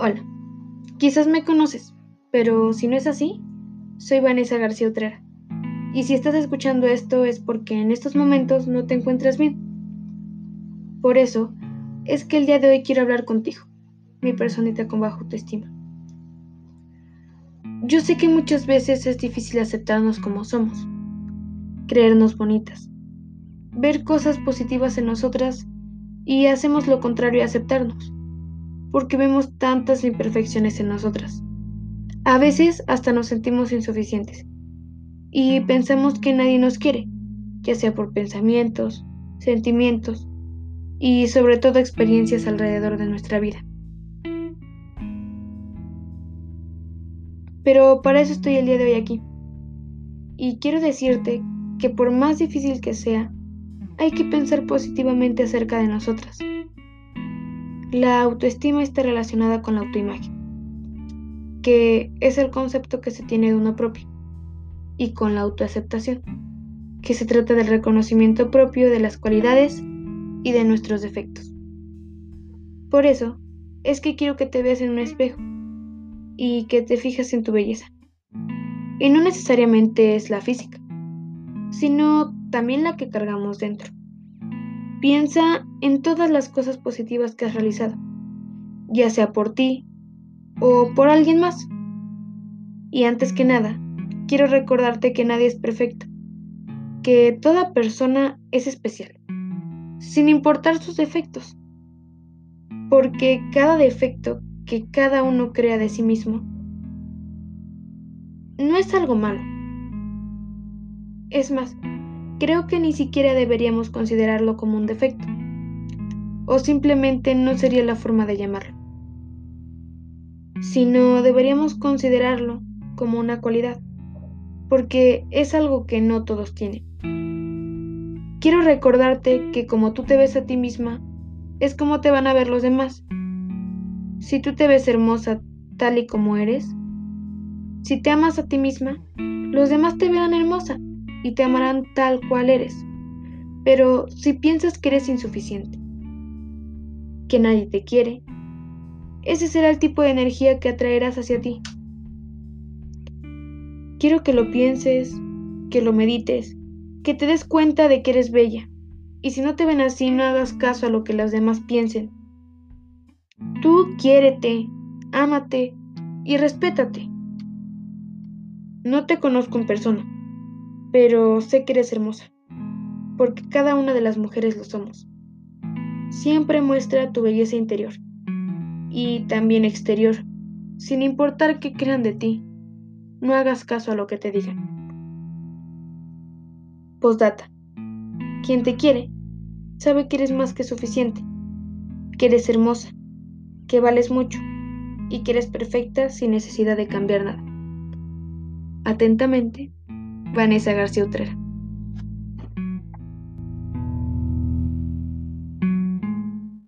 Hola, quizás me conoces, pero si no es así, soy Vanessa García Utrera. Y si estás escuchando esto es porque en estos momentos no te encuentras bien. Por eso es que el día de hoy quiero hablar contigo, mi personita con bajo autoestima. Yo sé que muchas veces es difícil aceptarnos como somos, creernos bonitas, ver cosas positivas en nosotras y hacemos lo contrario a aceptarnos porque vemos tantas imperfecciones en nosotras. A veces hasta nos sentimos insuficientes y pensamos que nadie nos quiere, ya sea por pensamientos, sentimientos y sobre todo experiencias alrededor de nuestra vida. Pero para eso estoy el día de hoy aquí. Y quiero decirte que por más difícil que sea, hay que pensar positivamente acerca de nosotras la autoestima está relacionada con la autoimagen, que es el concepto que se tiene de uno propio, y con la autoaceptación, que se trata del reconocimiento propio de las cualidades y de nuestros defectos. Por eso, es que quiero que te veas en un espejo y que te fijas en tu belleza. Y no necesariamente es la física, sino también la que cargamos dentro. Piensa en todas las cosas positivas que has realizado, ya sea por ti o por alguien más. Y antes que nada, quiero recordarte que nadie es perfecto, que toda persona es especial, sin importar sus defectos, porque cada defecto que cada uno crea de sí mismo no es algo malo. Es más, creo que ni siquiera deberíamos considerarlo como un defecto, o simplemente no sería la forma de llamarlo, sino deberíamos considerarlo como una cualidad, porque es algo que no todos tienen. Quiero recordarte que como tú te ves a ti misma, es como te van a ver los demás. Si tú te ves hermosa tal y como eres, si te amas a ti misma, los demás te verán hermosa y te amarán tal cual eres. Pero si piensas que eres insuficiente, que nadie te quiere, ese será el tipo de energía que atraerás hacia ti. Quiero que lo pienses, que lo medites, que te des cuenta de que eres bella. Y si no te ven así, no hagas caso a lo que los demás piensen. Tú quiérete, ámate y respétate. No te conozco en persona, pero sé que eres hermosa, porque cada una de las mujeres lo somos. Siempre muestra tu belleza interior y también exterior, sin importar qué crean de ti. No hagas caso a lo que te digan. Postdata. Quien te quiere sabe que eres más que suficiente, que eres hermosa, que vales mucho y que eres perfecta sin necesidad de cambiar nada. Atentamente, Vanessa García Utrera.